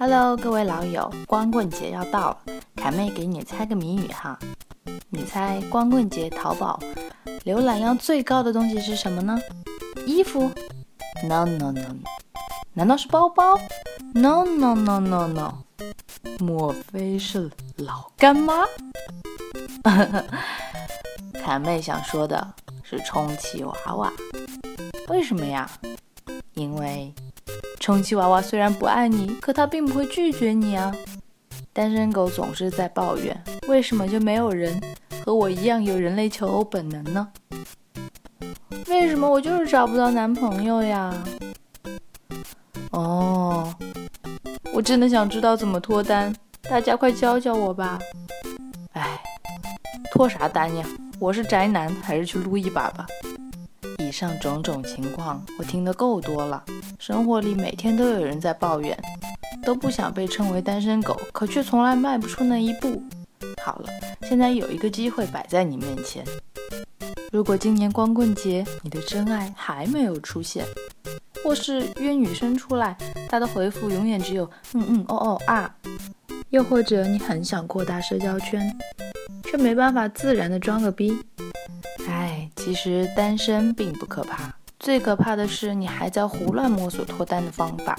Hello，各位老友，光棍节要到了，凯妹给你猜个谜语哈，你猜光棍节淘宝浏览量最高的东西是什么呢？衣服？No No No，难道是包包？No No No No No，莫非是老干妈？凯妹想说的是充气娃娃，为什么呀？因为。充气娃娃虽然不爱你，可它并不会拒绝你啊。单身狗总是在抱怨，为什么就没有人和我一样有人类求偶本能呢？为什么我就是找不到男朋友呀？哦，我真的想知道怎么脱单，大家快教教我吧。哎，脱啥单呀？我是宅男，还是去撸一把吧。以上种种情况，我听得够多了。生活里每天都有人在抱怨，都不想被称为单身狗，可却从来迈不出那一步。好了，现在有一个机会摆在你面前。如果今年光棍节你的真爱还没有出现，或是约女生出来，她的回复永远只有嗯嗯哦哦啊，又或者你很想扩大社交圈，却没办法自然的装个逼。哎，其实单身并不可怕，最可怕的是你还在胡乱摸索脱单的方法。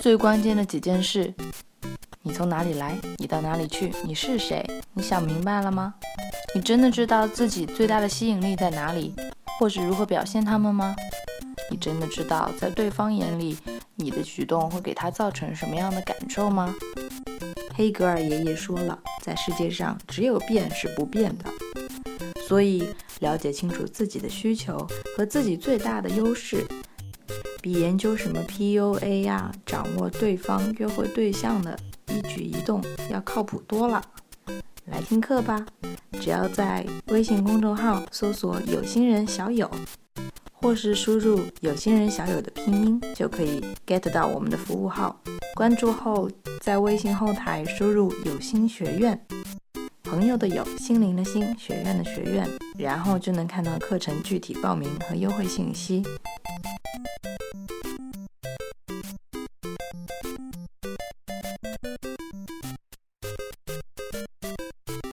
最关键的几件事：你从哪里来？你到哪里去？你是谁？你想明白了吗？你真的知道自己最大的吸引力在哪里，或是如何表现他们吗？你真的知道在对方眼里，你的举动会给他造成什么样的感受吗？黑格尔爷爷说了，在世界上只有变是不变的。所以，了解清楚自己的需求和自己最大的优势，比研究什么 PUA 呀、掌握对方约会对象的一举一动要靠谱多了。来听课吧，只要在微信公众号搜索“有心人小友”，或是输入“有心人小友”的拼音，就可以 get 到我们的服务号。关注后，在微信后台输入“有心学院”。朋友的友，心灵的心，学院的学院，然后就能看到课程具体报名和优惠信息。